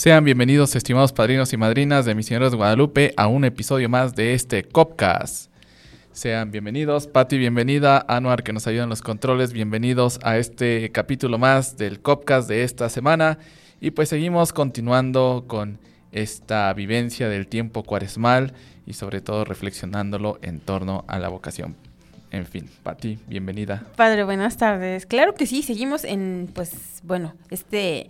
Sean bienvenidos, estimados padrinos y madrinas de Misioneros de Guadalupe, a un episodio más de este Copcast. Sean bienvenidos, Patti, bienvenida, Anuar, que nos ayuda en los controles, bienvenidos a este capítulo más del Copcast de esta semana. Y pues seguimos continuando con esta vivencia del tiempo cuaresmal y sobre todo reflexionándolo en torno a la vocación. En fin, Patti, bienvenida. Padre, buenas tardes. Claro que sí, seguimos en, pues, bueno, este...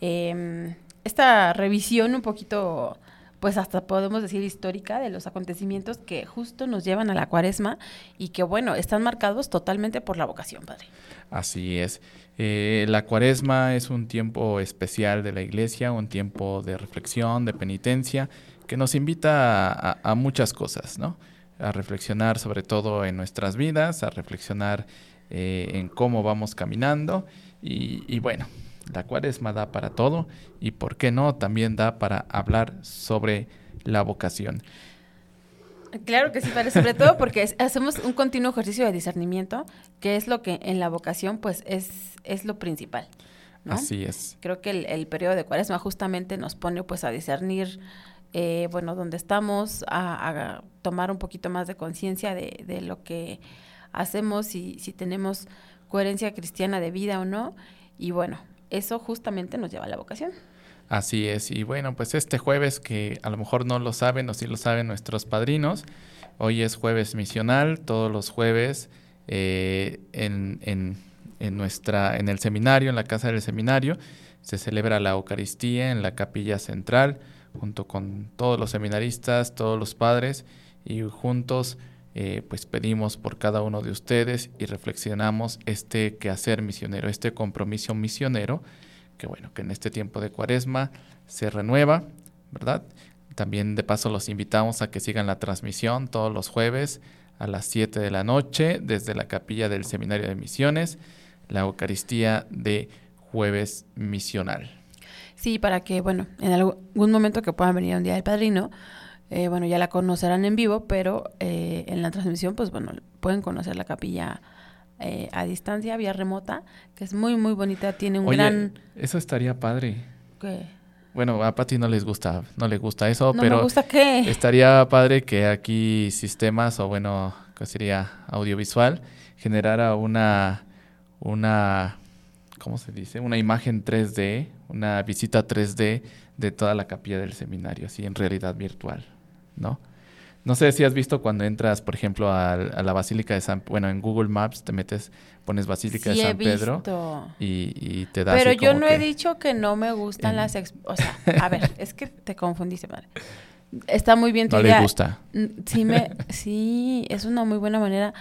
Eh, esta revisión un poquito, pues hasta podemos decir histórica de los acontecimientos que justo nos llevan a la cuaresma y que, bueno, están marcados totalmente por la vocación, Padre. Así es. Eh, la cuaresma es un tiempo especial de la iglesia, un tiempo de reflexión, de penitencia, que nos invita a, muchas cosas, ¿no? A reflexionar sobre todo en nuestras vidas, a reflexionar eh, en cómo vamos caminando y bueno, la cuaresma da para todo y, ¿por qué no?, también da para hablar sobre la vocación. Claro que sí, sobre todo porque es, hacemos un continuo ejercicio de discernimiento, que es lo que en la vocación pues es, es lo principal. ¿no? Así es. Creo que el, el, periodo de cuaresma justamente nos pone pues a discernir, eh, bueno, dónde estamos, a, a, tomar un poquito más de conciencia de, de, lo que hacemos y si tenemos coherencia cristiana de vida o no. Y bueno, eso justamente nos lleva a la vocación. Así es, y bueno, pues este jueves que a lo mejor no lo saben o sí lo saben nuestros padrinos, hoy es jueves misional, todos los jueves eh, en, en, en, nuestra, en el seminario, en la casa del seminario, se celebra la Eucaristía en la capilla central, junto con todos los seminaristas, todos los padres, y juntos eh, pues pedimos por cada uno de ustedes y reflexionamos este quehacer misionero, este compromiso misionero, que bueno, que en este tiempo de cuaresma se renueva, ¿verdad? También de paso los invitamos a que sigan la transmisión todos los jueves a las 7 de la noche desde la capilla del Seminario de Misiones, la Eucaristía de jueves misional. Sí, para que, bueno, en algún momento que puedan venir un día del padrino, eh, bueno, ya la conocerán en vivo, pero eh, en la transmisión, pues bueno, pueden conocer la capilla eh, a distancia, vía remota, que es muy, muy bonita, tiene un Oye, gran... Eso estaría padre. ¿Qué? Bueno, a Pati no les gusta, no le gusta eso, no pero me gusta qué? estaría padre que aquí sistemas o bueno, que sería audiovisual, generara una, una, ¿cómo se dice? Una imagen 3D, una visita 3D de toda la capilla del seminario, así en realidad virtual. ¿No? No sé si has visto cuando entras, por ejemplo, a, a, la Basílica de San... Bueno, en Google Maps te metes, pones Basílica sí, de San Pedro y, y, te da Pero yo no que... he dicho que no me gustan las... O sea, a ver, es que te confundiste, madre. Está muy bien tu no idea. le gusta. Sí, me, sí, es una muy buena manera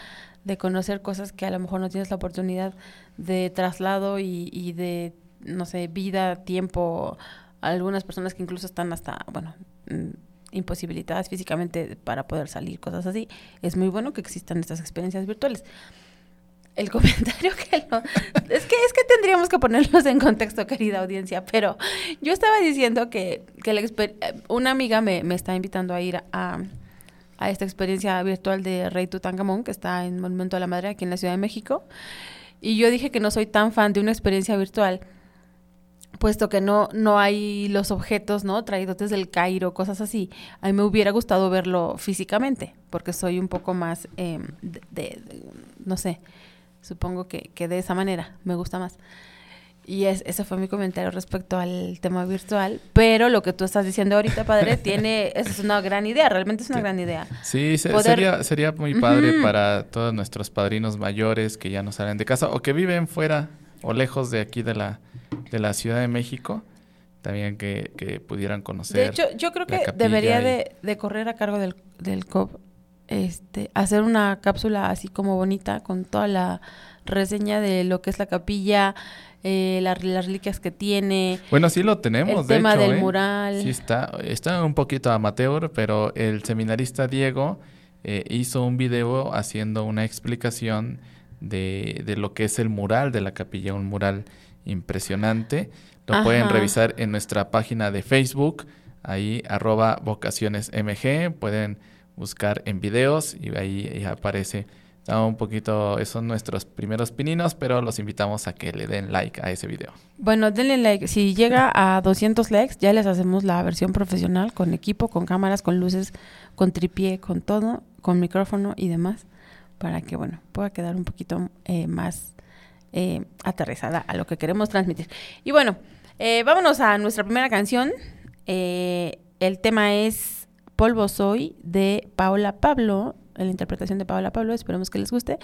de conocer cosas que a lo mejor no tienes la oportunidad de traslado y, y de, no sé, vida, tiempo. Algunas personas que incluso están hasta, bueno imposibilitadas físicamente para poder salir, cosas así, es muy bueno que existan estas experiencias virtuales. El comentario que lo, es que es que tendríamos que ponerlos en contexto, querida audiencia, pero yo estaba diciendo que, que la, una amiga me, me, está invitando a ir a, a esta experiencia virtual de Rey Tutankamón, que está en Monumento a la Madre aquí en la Ciudad de México, y yo dije que no soy tan fan de una experiencia virtual puesto que no, no hay los objetos, ¿no? Traídos desde el Cairo, cosas así. A mí me hubiera gustado verlo físicamente, porque soy un poco más eh, de, de, de, no sé, supongo que, que, de esa manera me gusta más. Y es, ese fue mi comentario respecto al tema virtual. Pero lo que tú estás diciendo ahorita, padre, tiene, es una gran idea, realmente es una sí. gran idea. Sí, se, Poder... sería, sería muy padre uh -huh. para todos nuestros padrinos mayores que ya no salen de casa o que viven fuera o lejos de aquí de la, de la Ciudad de México, también que, que pudieran conocer. De hecho, yo creo que debería y- de, de correr a cargo del, del COP, este, hacer una cápsula así como bonita con toda la reseña de lo que es la capilla, eh, la- las reliquias que tiene, Bueno, sí lo tenemos, el de tema hecho, del ¿eh? mural. Sí está, está un poquito amateur, pero el seminarista Diego eh, hizo un video haciendo una explicación de, de lo que es el mural de la capilla, un mural impresionante. Lo pueden revisar en nuestra página de Facebook, ahí arroba vocacionesmg, pueden buscar en videos y ahí, ahí aparece. Está un poquito, esos son nuestros primeros pininos, pero los invitamos a que le den like a ese video. Bueno, denle like. Si llega a 200 likes, ya les hacemos la versión profesional con equipo, con cámaras, con luces, con tripié, con todo, con micrófono y demás, para que, bueno, pueda quedar un poquito eh, más eh, aterrizada a lo que queremos transmitir. Y bueno, eh, vámonos a nuestra primera canción. El tema es Polvo Soy de Paola Pablo, la interpretación de Paola Pablo. Esperemos que les guste.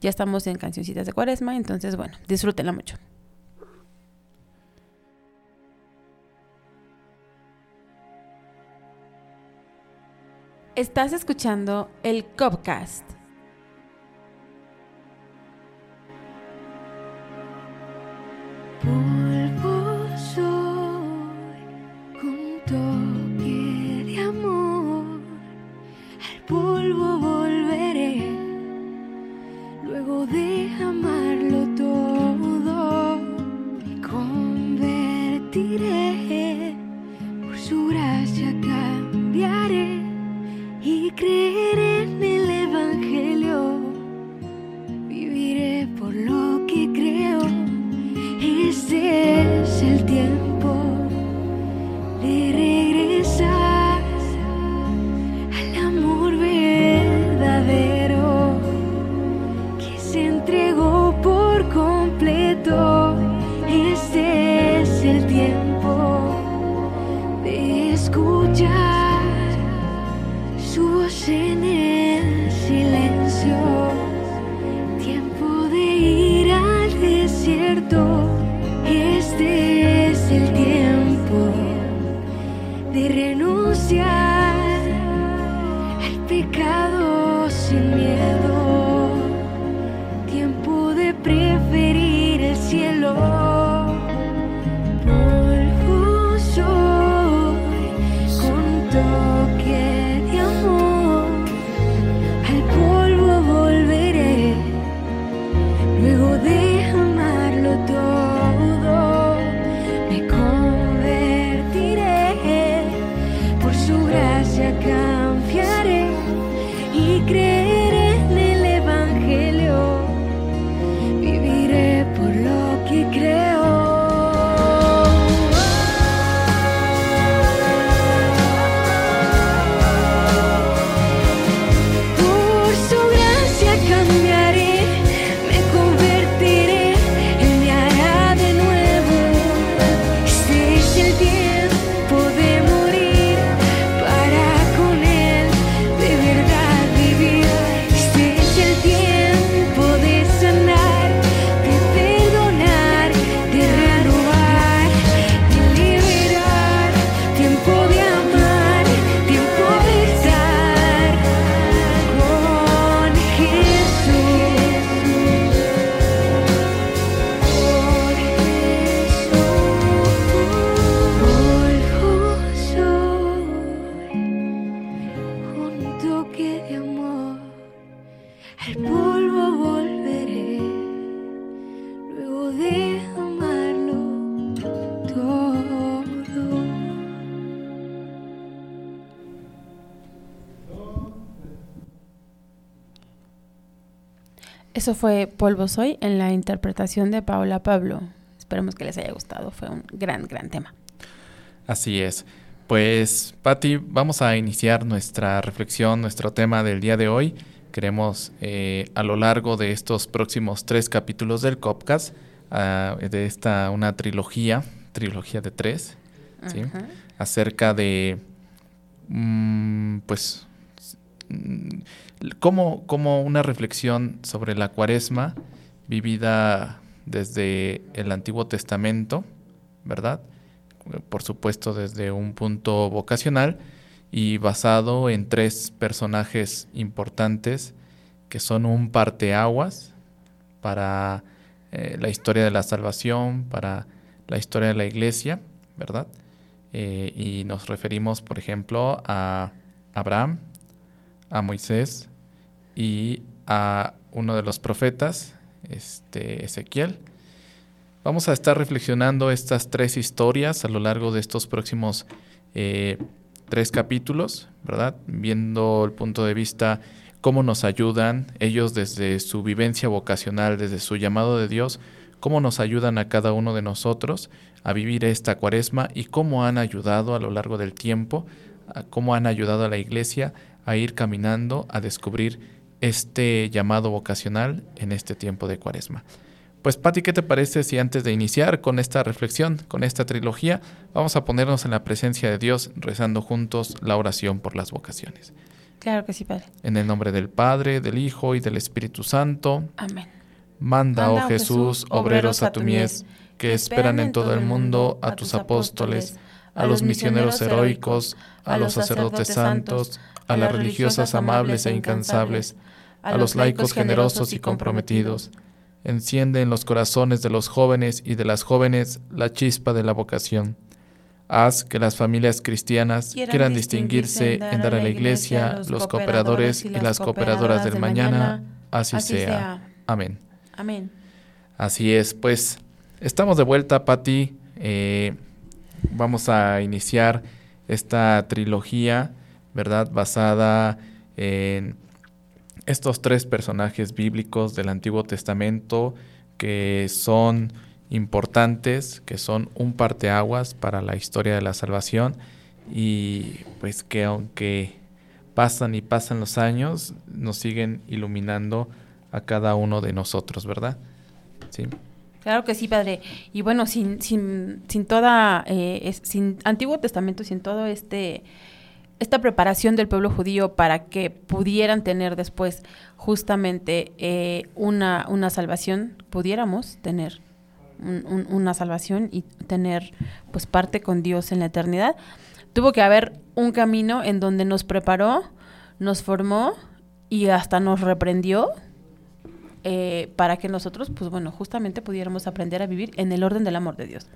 Ya estamos en Cancioncitas de Cuaresma, entonces, bueno, disfrútenla mucho. Estás escuchando el Copcast. Polvo voz en el silencio. Tiempo de ir al desierto. Este es el tiempo de renunciar Eso fue Polvo Soy en la interpretación de Paola Pablo. Esperemos que les haya gustado. Fue un gran, gran tema. Así es. Pues, Patti, vamos a iniciar nuestra reflexión, nuestro tema del día de hoy. Queremos, eh, a lo largo de estos próximos tres capítulos del Copcast, ah, de esta una trilogía, trilogía de tres, ¿sí? Acerca de, mm, pues, como, como una reflexión sobre la cuaresma vivida desde el Antiguo Testamento, ¿verdad? Por supuesto desde un punto vocacional y basado en tres personajes importantes que son un parteaguas para eh, la historia de la salvación, para la historia de la iglesia, ¿verdad? Eh, y nos referimos, por ejemplo, a Abraham, a Moisés y a uno de los profetas, este, Ezequiel. Vamos a estar reflexionando estas tres historias a lo largo de estos próximos eh, tres capítulos, ¿verdad? Viendo el punto de vista cómo nos ayudan ellos desde su vivencia vocacional, desde su llamado de Dios, cómo nos ayudan a cada uno de nosotros a vivir esta cuaresma y cómo han ayudado a lo largo del tiempo, cómo han ayudado a la iglesia a ir caminando, a descubrir este llamado vocacional en este tiempo de cuaresma. Pues Patti, ¿qué te parece si antes de iniciar con esta reflexión, con esta trilogía, vamos a ponernos en la presencia de Dios rezando juntos la oración por las vocaciones? Claro que sí, Padre. En el nombre del Padre, del Hijo y del Espíritu Santo. Amén. Manda, oh Jesús, obreros a tu mies, que esperan en todo el mundo a tus apóstoles, a los misioneros heroicos, a los sacerdotes santos, a las religiosas amables e incansables, a los laicos generosos y comprometidos. Enciende en los corazones de los jóvenes y de las jóvenes la chispa de la vocación. Haz que las familias cristianas quieran, distinguirse en dar a la Iglesia los cooperadores y las cooperadoras del mañana. Así, sea. Amén. Amén. Así es, pues estamos de vuelta, Patti. Eh, vamos a iniciar esta trilogía, ¿verdad? Basada en estos tres personajes bíblicos del Antiguo Testamento que son importantes, que son un parteaguas para la historia de la salvación y pues que aunque pasan y pasan los años, nos siguen iluminando a cada uno de nosotros, ¿verdad? Sí. Claro que sí, padre. Y bueno, sin, sin, sin toda, eh, sin Antiguo Testamento, sin todo este esta preparación del pueblo judío para que pudieran tener después justamente eh, una, una salvación, pudiéramos tener una salvación y tener pues parte con Dios en la eternidad, tuvo que haber un camino en donde nos preparó, nos formó y hasta nos reprendió eh, para que nosotros, pues bueno, justamente pudiéramos aprender a vivir en el orden del amor de Dios.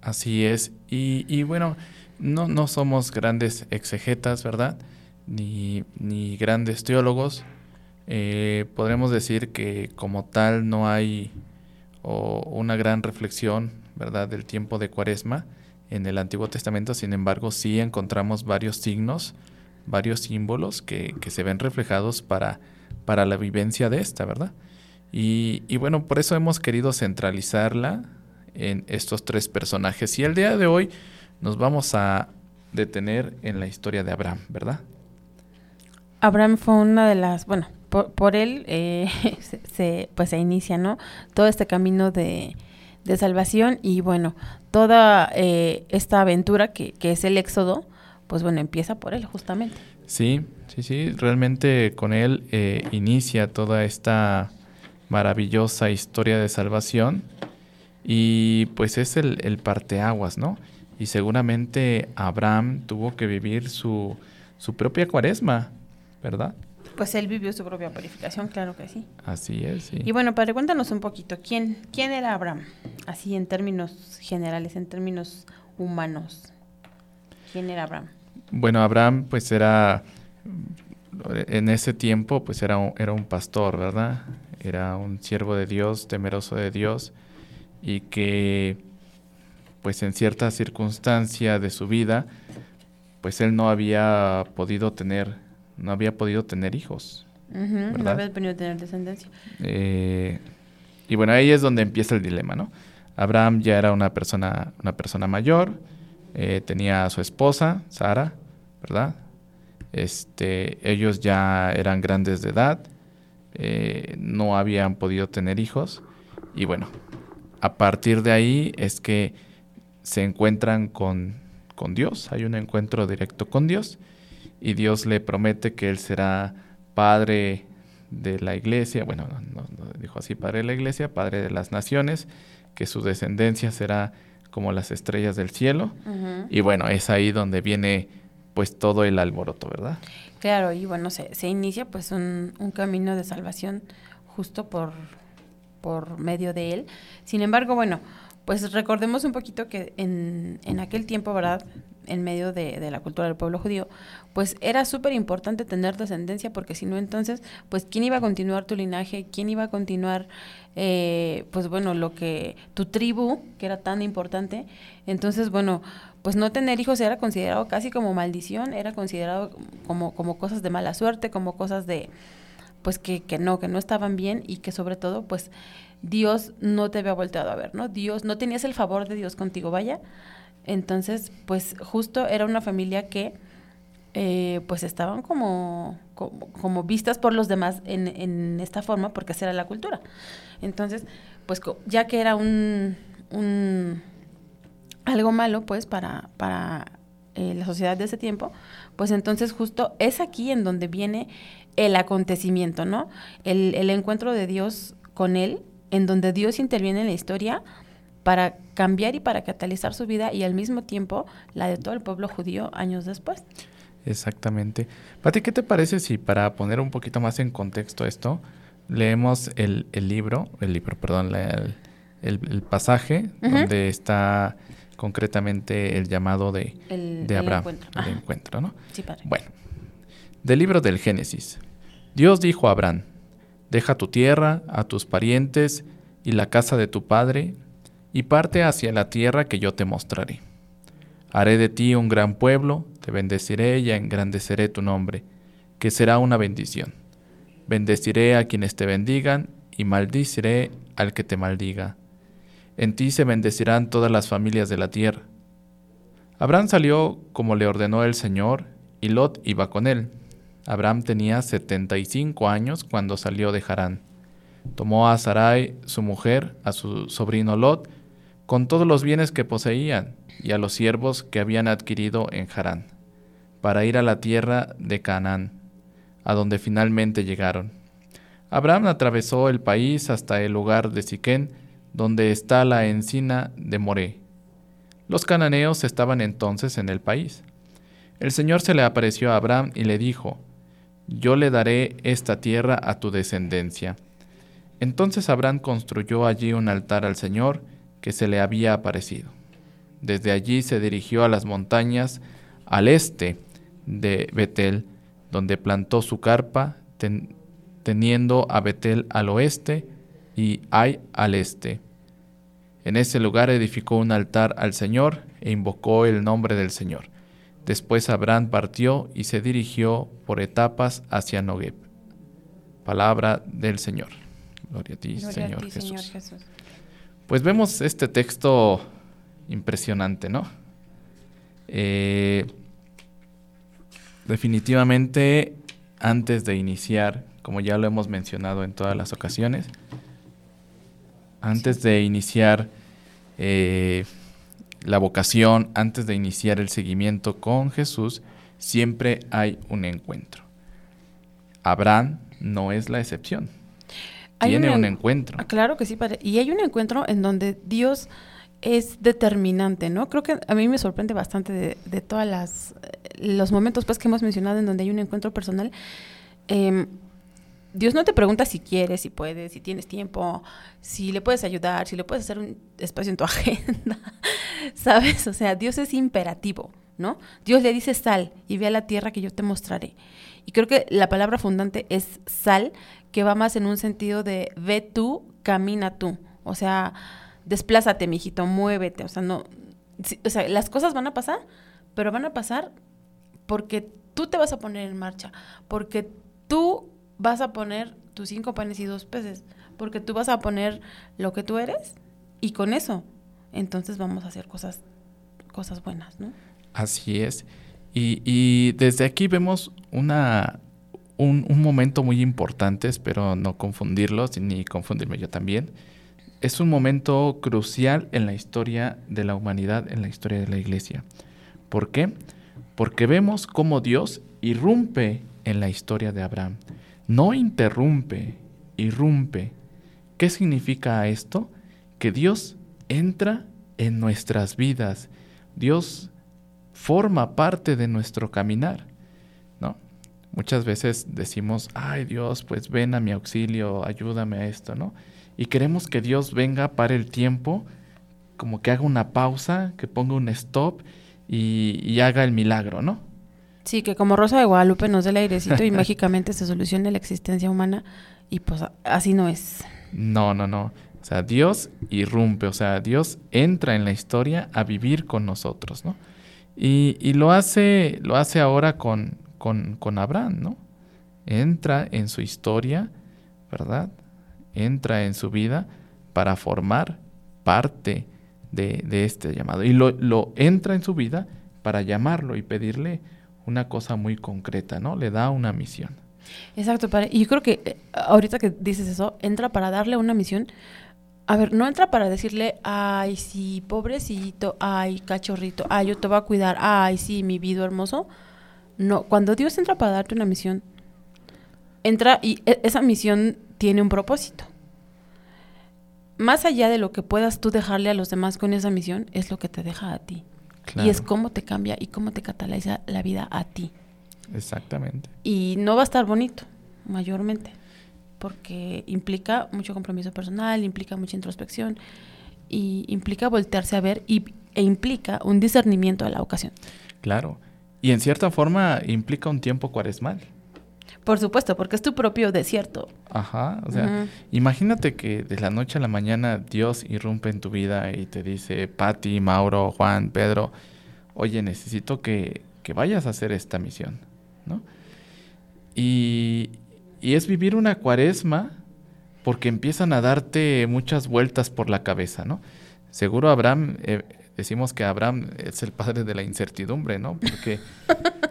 Así es. Y, bueno, no, no somos grandes exegetas, ¿verdad? Ni, ni grandes teólogos. Eh, podremos decir que como tal no hay una gran reflexión, ¿verdad?, del tiempo de cuaresma en el Antiguo Testamento. Sin embargo, sí encontramos varios signos, varios símbolos que, que se ven reflejados para, para la vivencia de esta, ¿verdad? Y, bueno, por eso hemos querido centralizarla en estos tres personajes. Y el día de hoy nos vamos a detener en la historia de Abraham, ¿verdad? Abraham fue una de las, bueno, por, él eh, se, pues se inicia, ¿no? Todo este camino de, de salvación y bueno, toda eh, esta aventura que, que, es el éxodo, pues bueno, empieza por él justamente. Sí, sí, sí, realmente con él eh, inicia toda esta maravillosa historia de salvación y pues es el, el parteaguas, ¿no? y seguramente Abraham tuvo que vivir su, su propia cuaresma, ¿verdad? Pues él vivió su propia purificación, claro que sí. Así es, sí. Y bueno, padre, cuéntanos un poquito, ¿quién, quién era Abraham? Así en términos generales, en términos humanos. ¿Quién era Abraham? Bueno, Abraham pues era, en ese tiempo pues era un, era un pastor, ¿verdad? Era un siervo de Dios, temeroso de Dios y que pues en cierta circunstancia de su vida, pues él no había podido tener, no había podido tener hijos. no había podido tener descendencia. Eh, y bueno, ahí es donde empieza el dilema, ¿no? Abraham ya era una persona, una persona mayor, eh, tenía a su esposa, Sara, ¿verdad? Este, ellos ya eran grandes de edad, eh, no habían podido tener hijos, y bueno, a partir de ahí es que se encuentran con, con Dios, hay un encuentro directo con Dios y Dios le promete que Él será padre de la iglesia, bueno, no, no dijo así Padre de la iglesia, Padre de las naciones, que su descendencia será como las estrellas del cielo. Y bueno, es ahí donde viene pues todo el alboroto, ¿verdad? Claro, y bueno, se, se inicia pues un, un camino de salvación justo por, por medio de él. Sin embargo, bueno, pues recordemos un poquito que en, en aquel tiempo, ¿verdad? En medio de, de la cultura del pueblo judío, pues era súper importante tener descendencia porque si no, entonces, pues quién iba a continuar tu linaje, quién iba a continuar, eh, pues bueno, lo que, tu tribu, que era tan importante. Entonces, bueno, pues no tener hijos era considerado casi como maldición, era considerado como, como cosas de mala suerte, como cosas de, pues que, que no, que no estaban bien y que sobre todo, pues Dios no te había volteado a ver, ¿no? Dios, no tenías el favor de Dios contigo, vaya. Entonces, pues justo era una familia que, eh, pues estaban como, como, como vistas por los demás en, en esta forma, porque esa era la cultura. Entonces, pues ya que era un, un algo malo, pues, para, para eh, la sociedad de ese tiempo, pues entonces justo es aquí en donde viene el acontecimiento, ¿no? El, el encuentro de Dios con él, en donde Dios interviene en la historia para cambiar y para catalizar su vida y al mismo tiempo la de todo el pueblo judío años después. Exactamente. Pati, ¿qué te parece si para poner un poquito más en contexto esto, leemos el, el libro, el libro, perdón, la- el, el- pasaje donde está concretamente el llamado de, El, de el Abraham, encuentro. el Ajá. encuentro, ¿no? Sí, padre. Bueno, del libro del Génesis. Dios dijo a Abraham, deja tu tierra, a tus parientes y la casa de tu padre, y parte hacia la tierra que yo te mostraré. Haré de ti un gran pueblo, te bendeciré y engrandeceré tu nombre, que será una bendición. Bendeciré a quienes te bendigan y maldiciré al que te maldiga. En ti se bendecirán todas las familias de la tierra. Abraham salió como le ordenó el Señor, y Lot iba con él. Abraham tenía 75 años cuando salió de Harán. Tomó a Sarai, su mujer, a su sobrino Lot, con todos los bienes que poseían, y a los siervos que habían adquirido en Harán, para ir a la tierra de Canaán, a donde finalmente llegaron. Abraham atravesó el país hasta el lugar de Siquén, donde está la encina de Moré. Los cananeos estaban entonces en el país. El Señor se le apareció a Abraham y le dijo, Yo le daré esta tierra a tu descendencia. Entonces Abraham construyó allí un altar al Señor que se le había aparecido. Desde allí se dirigió a las montañas al este de Betel, donde plantó su carpa, ten- teniendo a Betel al oeste y Ai al este. En ese lugar edificó un altar al Señor e invocó el nombre del Señor. Después Abraham partió y se dirigió por etapas hacia Nogueb. Palabra del Señor. Gloria a ti, Gloria a Señor ti, Jesús. Señor Jesús. Pues vemos este texto impresionante, ¿no? Eh, definitivamente, antes de iniciar, como ya lo hemos mencionado en todas las ocasiones, antes de iniciar eh, la vocación, antes de iniciar el seguimiento con Jesús, siempre hay un encuentro. Abraham no es la excepción. Hay Tiene un un en- encuentro. Ah, Claro que sí, padre. Y hay un encuentro en donde Dios es determinante, ¿no? Creo que a mí me sorprende bastante de, de todas las eh, los momentos pues que hemos mencionado en donde hay un encuentro personal. Em, Dios no te pregunta si quieres, si puedes, si tienes tiempo, si le puedes ayudar, si le puedes hacer un espacio en tu agenda, ¿sabes? O sea, Dios es imperativo, ¿no? Dios le dice sal y ve a la tierra que yo te mostraré. Y creo que la palabra fundante es sal, que va más en un sentido de ve tú, camina tú. O sea, desplázate, mijito, muévete. O sea, no. sí, o sea, las cosas van a pasar, pero van a pasar porque tú te vas a poner en marcha, porque tú vas a poner tus cinco panes y dos peces, porque tú vas a poner lo que tú eres y con eso, entonces vamos a hacer cosas, cosas buenas, ¿no? Así es. Y, y desde aquí vemos una, un, un momento muy importante, espero no confundirlos ni confundirme yo también. Es un momento crucial en la historia de la humanidad, en la historia de la iglesia. ¿Por qué? Porque vemos cómo Dios irrumpe en la historia de Abraham. No interrumpe, irrumpe. ¿Qué significa esto? Que Dios entra en nuestras vidas. Dios forma parte de nuestro caminar. ¿no? Muchas veces decimos, ay Dios, pues ven a mi auxilio, ayúdame a esto, ¿no? Y queremos que Dios venga para el tiempo, como que haga una pausa, que ponga un stop y, y haga el milagro, ¿no? Sí, que como Rosa de Guadalupe nos dé el airecito y mágicamente se solucione la existencia humana y pues así no es. No, no, no. O sea, Dios irrumpe, o sea, Dios entra en la historia a vivir con nosotros, ¿no? Y, y lo hace, lo hace ahora con, con, con Abraham, ¿no? Entra en su historia, ¿verdad? Entra en su vida para formar parte de, de este llamado. Y lo, lo entra en su vida para llamarlo y pedirle una cosa muy concreta, ¿no? Le da una misión. Exacto, padre. Y yo creo que eh, ahorita que dices eso, entra para darle una misión. A ver, no entra para decirle, ay, sí, pobrecito, ay, cachorrito, ay, yo te voy a cuidar, ay, sí, mi vida hermoso. No, cuando Dios entra para darte una misión, entra y e- esa misión tiene un propósito. Más allá de lo que puedas tú dejarle a los demás con esa misión, es lo que te deja a ti. Y es cómo te cambia y cómo te cataliza la vida a ti. Exactamente. Y no va a estar bonito, mayormente, porque implica mucho compromiso personal, implica mucha introspección y implica voltearse a ver y, e implica un discernimiento de la ocasión. Claro. Y en cierta forma implica un tiempo cuaresmal. Por supuesto, porque es tu propio desierto. Ajá. O sea, imagínate que de la noche a la mañana Dios irrumpe en tu vida y te dice, Pati, Mauro, Juan, Pedro, oye, necesito que, que vayas a hacer esta misión, ¿no? Y, y es vivir una cuaresma porque empiezan a darte muchas vueltas por la cabeza, ¿no? Seguro Abraham, eh, decimos que Abraham es el padre de la incertidumbre, ¿no? Porque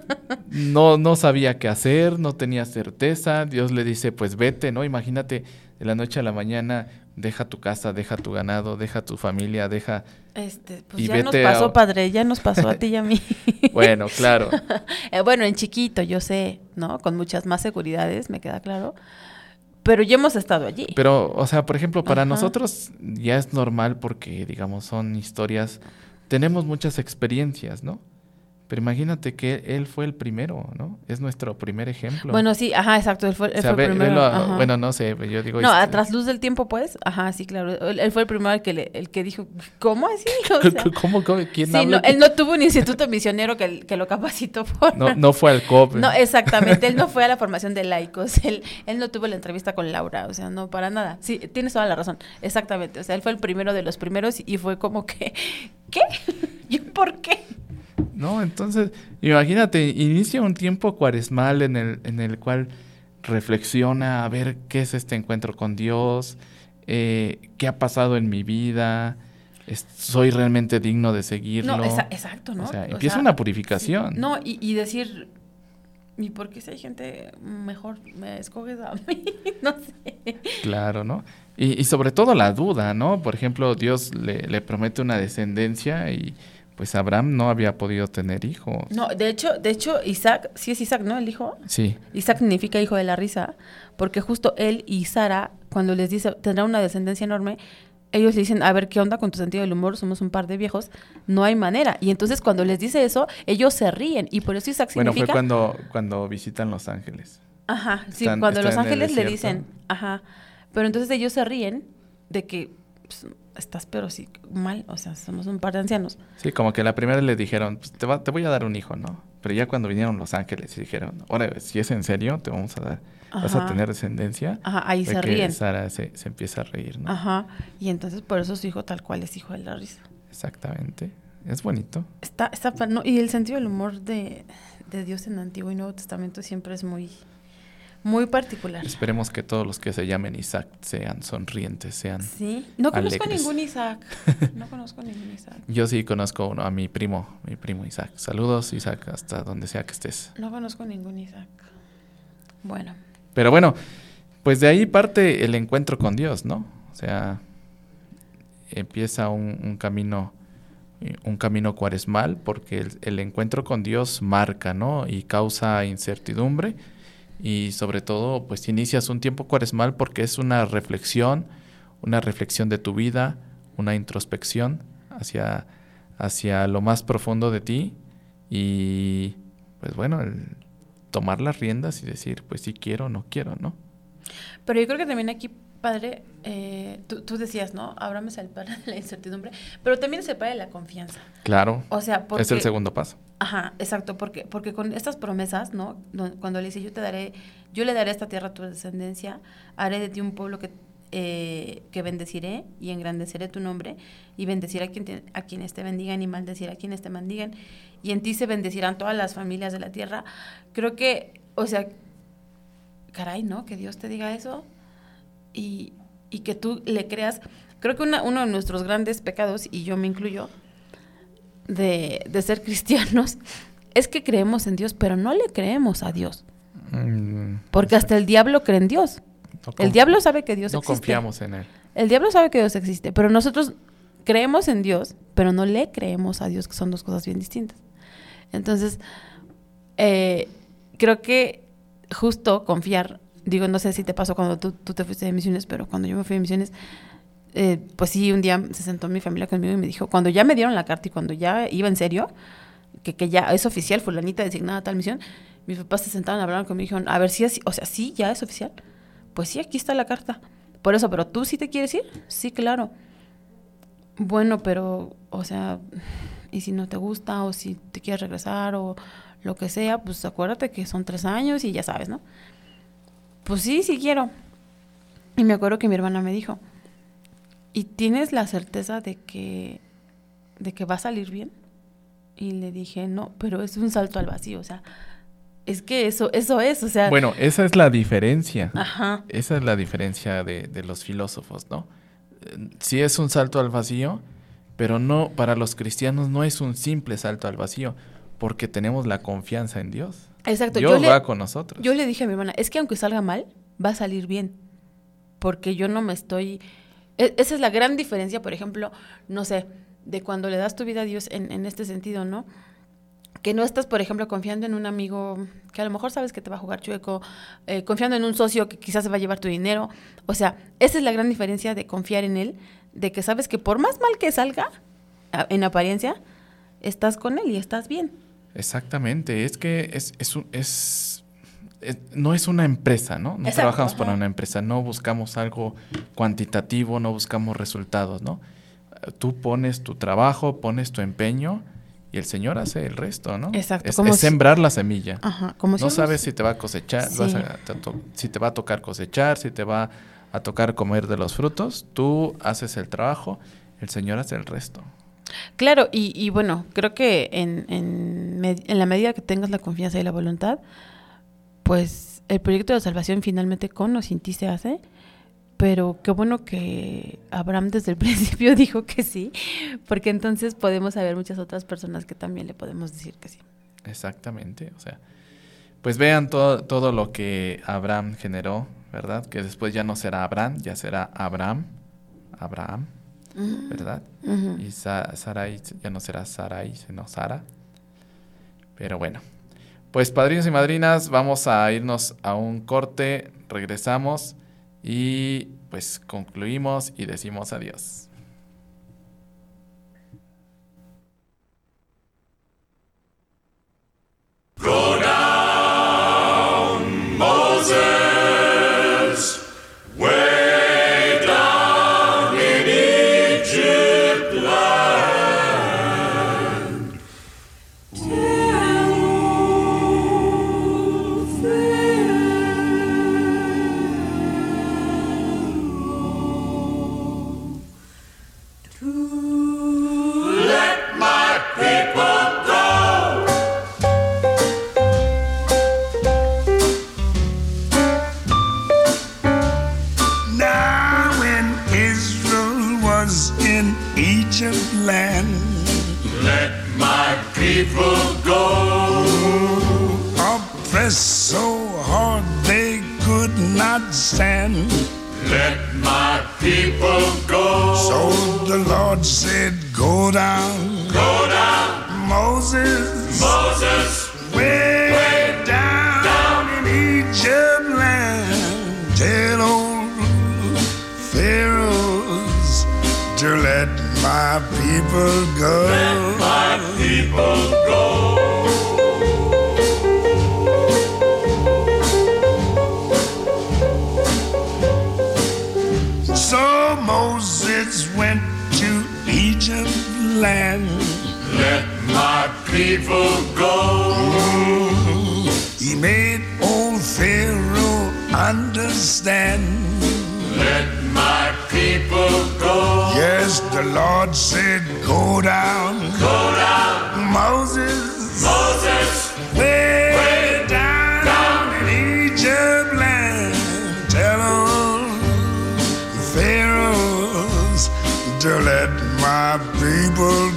no, no sabía qué hacer, no tenía certeza. Dios le dice, pues vete, ¿no? Imagínate de la noche a la mañana, deja tu casa, deja tu ganado, deja tu familia, deja... Este, pues Y ya nos vete pasó, a- padre, ya nos pasó a ti y a mí. Bueno, claro. Eh, bueno, en chiquito, yo sé, ¿no? Con muchas más seguridades, me queda claro. Pero ya hemos estado allí. Pero, o sea, por ejemplo, para Ajá. nosotros ya es normal porque, digamos, son historias, tenemos muchas experiencias, ¿no? Pero imagínate que él fue el primero, ¿no? Es nuestro primer ejemplo. Bueno, sí, ajá, exacto, él fue, él O sea, fue el primero. velo, ajá. bueno, no sé, yo digo... No, este, a tras luz del tiempo, pues. Ajá, sí, claro. Él, él fue el primero el que, le- el que dijo, ¿cómo así? O sea, ¿Cómo, cómo, quién sí, habla? no, él no tuvo un instituto misionero que, que lo capacitó por... No, no fue al COP. No, exactamente. Él no fue a la formación de laicos. Él, él no tuvo la entrevista con Laura. O sea, no, para nada. Sí, tienes toda la razón. Exactamente. O sea, él fue el primero de los primeros y fue como que, ¿qué? ¿Y por qué? No, entonces, imagínate, inicia un tiempo cuaresmal en el, en el cual reflexiona a ver qué es este encuentro con Dios, eh, qué ha pasado en mi vida, soy realmente digno de seguirlo. No, esa- exacto, ¿no? O sea, O empieza sea, una purificación. No, y, y decir, ¿y por qué si hay gente mejor me escoges a mí? no sé. Claro, ¿no? Y, y sobre todo la duda, ¿no? Por ejemplo, Dios le, le promete una descendencia y pues Abraham no había podido tener hijos. No, de hecho, de hecho, Isaac, sí es Isaac, ¿no? El hijo. Sí, Isaac significa hijo de la risa, porque justo él y Sara, cuando les dice tendrá una descendencia enorme, ellos le dicen, a ver, ¿qué onda con tu sentido del humor? Somos un par de viejos, no hay manera. Y entonces cuando les dice eso, ellos se ríen, y por eso Isaac bueno, significa... fue cuando, cuando visitan Los Ángeles. Ajá, sí, cuando los ángeles le dicen, ajá, pero entonces ellos se ríen de que pues, estás pero sí mal, o sea, somos un par de ancianos. Sí, como que la primera le dijeron, pues, te, va- te voy a dar un hijo, ¿no? Pero ya cuando vinieron los ángeles y dijeron, ahora, si es en serio, te vamos a dar, vas a tener descendencia. Ajá, ahí se ríen. Sara se, se empieza a reír, ¿no? Ajá, y entonces por eso su hijo tal cual es hijo de la risa. Exactamente. Es bonito. Está, está, no, y el sentido del humor de, de Dios en Antiguo y Nuevo Testamento siempre es muy, muy particular. Esperemos que todos los que se llamen Isaac sean sonrientes, sean... Sí, no conozco Alegres. ningún Isaac. No conozco ningún Isaac. Yo sí conozco uno, a mi primo, mi primo Isaac. Saludos, Isaac, hasta donde sea que estés. No conozco ningún Isaac. Bueno, Pero bueno, pues de ahí parte el encuentro con Dios, ¿no? O sea, empieza un, un camino un camino cuaresmal porque el, el encuentro con Dios marca, ¿no? Y causa incertidumbre y sobre todo pues inicias un tiempo cuaresmal porque es una reflexión, una reflexión de tu vida, una introspección hacia, hacia lo más profundo de ti y pues bueno, el tomar las riendas y decir pues si quiero o no quiero, ¿no? Pero yo creo que también aquí, padre, eh, tú, tú decías, ¿no? Abraham es el padre de la incertidumbre, pero también es el padre de la confianza. Claro. O sea, porque... Es el segundo paso. Ajá, exacto, porque, porque con estas promesas, ¿no? No, Cuando le dice, yo te daré, yo le daré esta tierra a tu descendencia, haré de ti un pueblo que, eh, que bendeciré y engrandeceré tu nombre, y bendeciré a, quien te- a quienes te bendigan y maldeciré a quienes te maldigan, y en ti se bendecirán todas las familias de la tierra. Creo que, o sea, caray, ¿no? Que Dios te diga eso y, y que tú le creas. Creo que una- uno de nuestros grandes pecados, y yo me incluyo, de, de ser cristianos, es que creemos en Dios, pero no le creemos a Dios. Mm, Porque hasta el diablo cree en Dios. no El diablo sabe que Dios No existe. confiamos en él. El diablo sabe que Dios existe, pero nosotros creemos en Dios, pero no le creemos a Dios, que son dos cosas bien distintas. Entonces, eh, creo que justo confiar, digo, no sé si te pasó cuando tú, tú te fuiste de misiones, pero cuando yo me fui de misiones, eh, pues sí, un día se sentó mi familia conmigo y me dijo, cuando ya me dieron la carta y cuando ya iba en serio, que, que ya es oficial, fulanita designada a tal misión, mis papás se sentaron a hablar conmigo y dijeron, a ver si es, o sea, sí, ya es oficial. Pues sí, aquí está la carta. Por eso, pero tú sí te quieres ir? Sí, claro. Bueno, pero, o sea, y si no te gusta o si te quieres regresar o lo que sea, pues acuérdate que son tres años y ya sabes, ¿no? Pues sí, sí quiero. Y me acuerdo que mi hermana me dijo, ¿y tienes la certeza de que, de que va a salir bien? Y le dije, no, pero es un salto al vacío, o sea, es que eso, eso es, o sea, Bueno, esa es la diferencia. ajá, Esa es la diferencia de, de los filósofos, ¿no? Sí es un salto al vacío, pero no, para los cristianos no es un simple salto al vacío, porque tenemos la confianza en Dios. Exacto. Yo le- va con nosotros. Yo le dije a mi hermana, es que aunque salga mal, va a salir bien. Porque yo no me estoy... e- esa es la gran diferencia, por ejemplo, no sé, de cuando le das tu vida a Dios en, en este sentido, ¿no? Que no estás, por ejemplo, confiando en un amigo que a lo mejor sabes que te va a jugar chueco, eh, confiando en un socio que quizás se va a llevar tu dinero. O sea, esa es la gran diferencia de confiar en él, de que sabes que por más mal que salga, en apariencia, estás con él y estás bien. Exactamente, es que es, es, es- es- no es una empresa, ¿no? No Exacto, trabajamos para una empresa, no buscamos algo cuantitativo, no buscamos resultados, ¿no? Tú pones tu trabajo, pones tu empeño y el Señor hace el resto, ¿no? Exacto, Es, como si- sembrar la semilla. Ajá, como si no sabes si te va a cosechar, vas a- si te va a tocar cosechar, si te va a tocar comer de los frutos. Tú haces el trabajo, el Señor hace el resto. Claro, y, y bueno, creo que en, en, la medida que tengas la confianza y la voluntad, pues el proyecto de salvación finalmente con o sin ti se hace. Pero qué bueno que Abraham desde el principio dijo que sí, porque entonces podemos saber muchas otras personas que también le podemos decir que sí. Exactamente, o sea, pues vean todo, todo lo que Abraham generó, ¿verdad? Que después ya no será Abraham, ya será Abraham, Abraham, ¿verdad? Y Sa- Sarai ya no será Sarai, sino Sara. Pero bueno, pues padrinos y madrinas, vamos a irnos a un corte, regresamos y pues concluimos y decimos adiós. people go. Oppressed so hard they could not stand. Let my people go. So the Lord said, Go down. Go down. Moses. Moses. Way, way down, down in Egypt land. Tell old Pharaohs to let my people go. Let my people Lord said, Go down. Go down, Moses, Moses. way, Way down, down in Egypt land. Tell Pharaohs, to let my people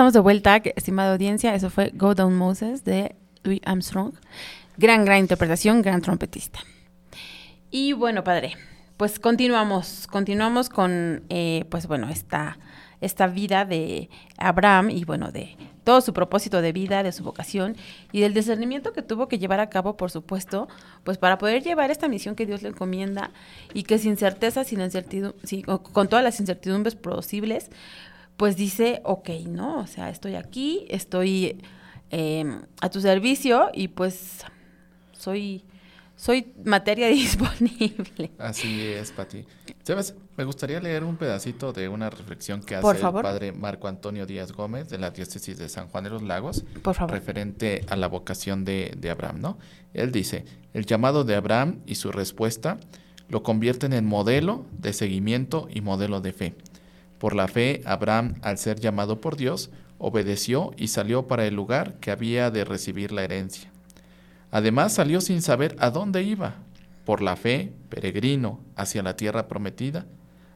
estamos de vuelta, estimada audiencia. Eso fue Go Down Moses de Louis Armstrong. Gran, gran interpretación, gran trompetista. Y bueno, padre, pues continuamos, continuamos con, eh, pues bueno, esta, esta vida de Abraham y bueno, de todo su propósito de vida, de su vocación y del discernimiento que tuvo que llevar a cabo, por supuesto, pues para poder llevar esta misión que Dios le encomienda y que sin certeza, sin incertidumbre, con todas las incertidumbres posibles, pues dice, ok, ¿no? O sea, estoy aquí, estoy eh, a tu servicio y pues soy, soy materia disponible. Así es, Pati. ¿Sabes? Me gustaría leer un pedacito de una reflexión que hace el padre Marco Antonio Díaz Gómez de la diócesis de San Juan de los Lagos, Por favor. referente a la vocación de, de Abraham, ¿no? Él dice, el llamado de Abraham y su respuesta lo convierten en modelo de seguimiento y modelo de fe. Por la fe, Abraham, al ser llamado por Dios, obedeció y salió para el lugar que había de recibir la herencia. Además salió sin saber a dónde iba. Por la fe, peregrino hacia la tierra prometida,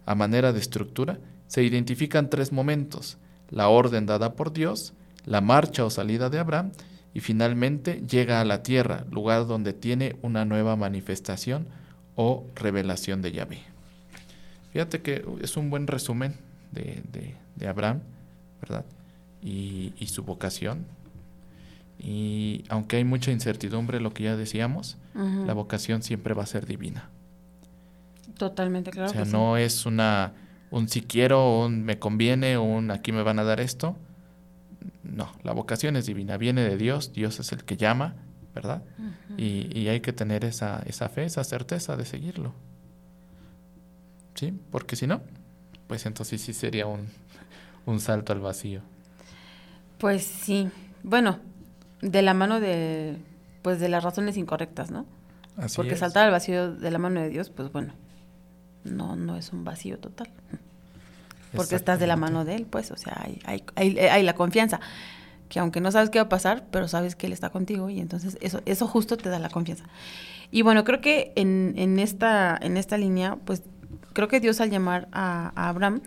a manera de estructura, se identifican tres momentos, la orden dada por Dios, la marcha o salida de Abraham y finalmente llega a la tierra, lugar donde tiene una nueva manifestación o revelación de Yahvé. Fíjate que es un buen resumen de, de- de Abraham, ¿verdad? Y, y su vocación. Y aunque hay mucha incertidumbre, lo que ya decíamos, la vocación siempre va a ser divina. Totalmente, claro. o sea, que sí. no es una un si quiero, un me conviene, un aquí me van a dar esto. No, la vocación es divina, viene de Dios, Dios es el que llama, ¿verdad? y, y hay que tener esa, esa fe, esa certeza de seguirlo. ¿Sí? Porque si no, pues entonces sí sería un, un salto al vacío. Pues sí. Bueno, de la mano de, pues de las razones incorrectas, ¿no? Así Porque es. saltar al vacío de la mano de Dios, pues bueno, no, no es un vacío total. Porque estás de la mano de Él, pues, o sea, hay, hay, hay, hay la confianza. Que aunque no sabes qué va a pasar, pero sabes que Él está contigo y entonces eso, eso justo te da la confianza. Y bueno, creo que en, en, esta, en esta línea, pues, creo que Dios al llamar a, a Abraham,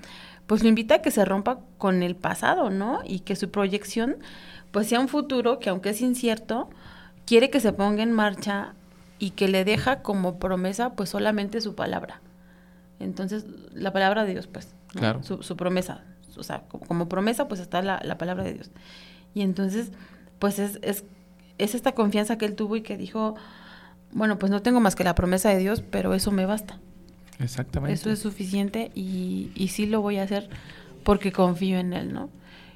pues lo invita a que se rompa con el pasado, ¿no? Y que su proyección pues sea un futuro que aunque es incierto, quiere que se ponga en marcha y que le deja como promesa pues solamente su palabra. Entonces, la palabra de Dios, pues, ¿no? Claro. su, su promesa. O sea, como, como promesa, pues está la, la palabra de Dios. Y entonces, pues es, es, es esta confianza que él tuvo y que dijo, bueno, pues no tengo más que la promesa de Dios, pero eso me basta. Exactamente. Eso es suficiente y, y sí lo voy a hacer porque confío en él, ¿no?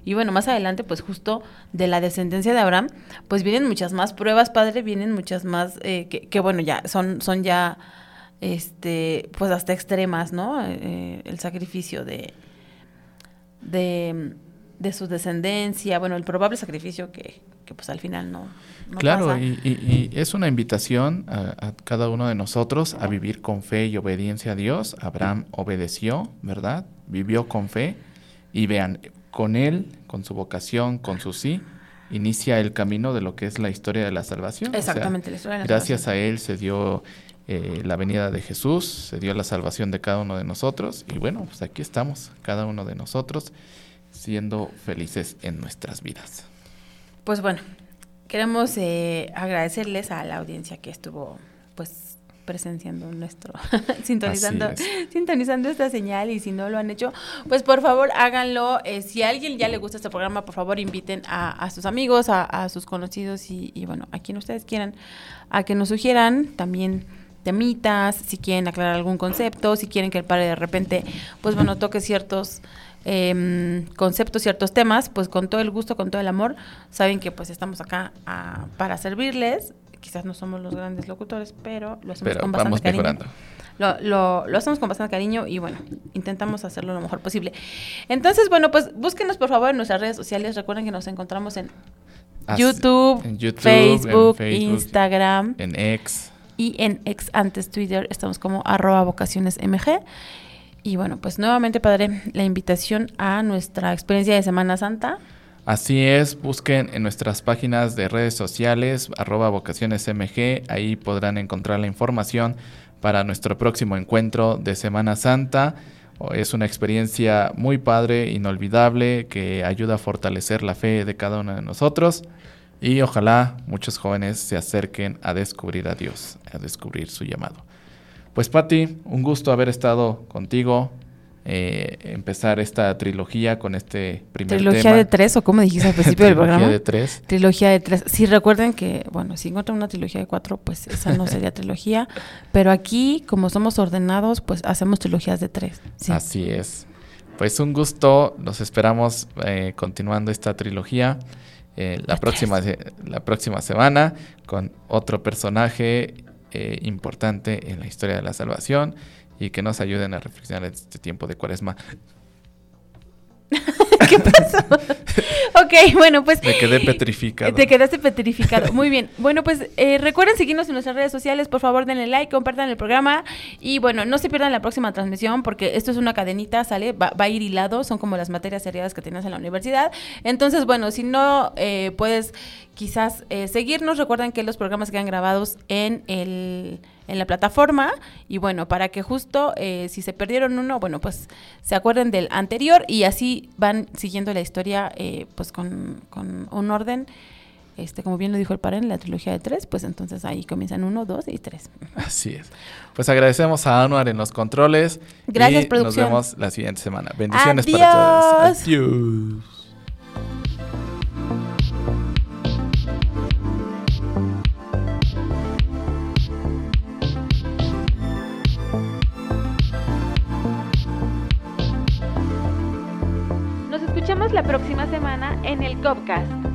Y bueno, más adelante, pues justo de la descendencia de Abraham, pues vienen muchas más pruebas, padre, vienen muchas más, eh, que, que, bueno, ya son, son ya, este, pues hasta extremas, ¿no? Eh, el sacrificio de, de, de su descendencia, bueno, el probable sacrificio que, que pues al final no, no claro, pasa. y, y- y es una invitación a, a cada uno de nosotros a vivir con fe y obediencia a Dios. Abraham obedeció, ¿verdad? Vivió con fe y vean, con él, con su vocación, con su sí, inicia el camino de lo que es la historia de la salvación. O sea, Exactamente, la historia de la gracias salvación. a él se dio eh, la venida de Jesús, se dio la salvación de cada uno de nosotros y bueno, pues aquí estamos, cada uno de nosotros siendo felices en nuestras vidas. Pues bueno, queremos eh, agradecerles a la audiencia que estuvo pues presenciando nuestro, sintonizando, sintonizando esta señal y si no lo han hecho, pues por favor háganlo. Eh, si a alguien ya le gusta este programa, por favor inviten a, a sus amigos, a, a sus conocidos y, y bueno, a quien ustedes quieran, a que nos sugieran también temitas, si quieren aclarar algún concepto, si quieren que el padre de repente, pues bueno, toque ciertos em, conceptos, ciertos temas, pues con todo el gusto, con todo el amor, saben que pues estamos acá ah, para servirles. Quizás no somos los grandes locutores, pero lo hacemos Pero con bastante vamos cariño. mejorando. Lo, lo, lo hacemos con bastante cariño y bueno, intentamos hacerlo lo mejor posible. Entonces, bueno, pues búsquenos por favor en nuestras redes sociales. Recuerden que nos encontramos en Así- YouTube, en YouTube, en Facebook, Facebook, Instagram En ex. y en ex antes Twitter estamos como arroba vocaciones MG. Y bueno, pues nuevamente, padre, la invitación a nuestra experiencia de Semana Santa. Así es, busquen en nuestras páginas de redes sociales, arroba vocacionesmg, ahí podrán encontrar la información para nuestro próximo encuentro de Semana Santa. Es una experiencia muy padre, inolvidable, que ayuda a fortalecer la fe de cada uno de nosotros. Y ojalá muchos jóvenes se acerquen a descubrir a Dios, a descubrir su llamado. Pues Patti, un gusto haber estado contigo, eh, empezar esta trilogía con este primer Trilogía tema. de tres, o como dijiste al principio del Trilogía programa. de tres. Trilogía de tres. Sí, recuerden que, bueno, si encuentran una trilogía de cuatro, pues esa no sería trilogía. Pero aquí, como somos ordenados, pues hacemos trilogías de tres. Sí. Así es. Pues un gusto, los esperamos eh, continuando esta trilogía eh, la, próxima, la próxima semana con otro personaje eh, importante en la historia de la salvación y que nos ayuden a reflexionar en este tiempo de cuaresma. ¿Qué pasó? ok, bueno, pues Me quedé petrificado. Te quedaste petrificado. Muy bien. Bueno, pues eh, recuerden seguirnos en nuestras redes sociales. Por favor, denle like, compartan el programa. Y bueno, no se pierdan la próxima transmisión porque esto es una cadenita, ¿sale? Va, va a ir hilado. Son como las materias seriadas que tienes en la universidad. Entonces, bueno, si no eh, puedes quizás eh, seguirnos, recuerden que los programas quedan grabados en el en la plataforma y bueno, para que justo eh, si se perdieron uno, bueno, pues se acuerden del anterior y así van siguiendo la historia eh, pues con, con un orden, este como bien lo dijo el padre en la trilogía de tres, pues entonces ahí comienzan uno, dos y tres. Así es. Pues agradecemos a Anuar en los controles. Gracias, y producción. Nos vemos la siguiente semana. Bendiciones para todos. Adiós. Escuchamos la próxima semana en el Copcast.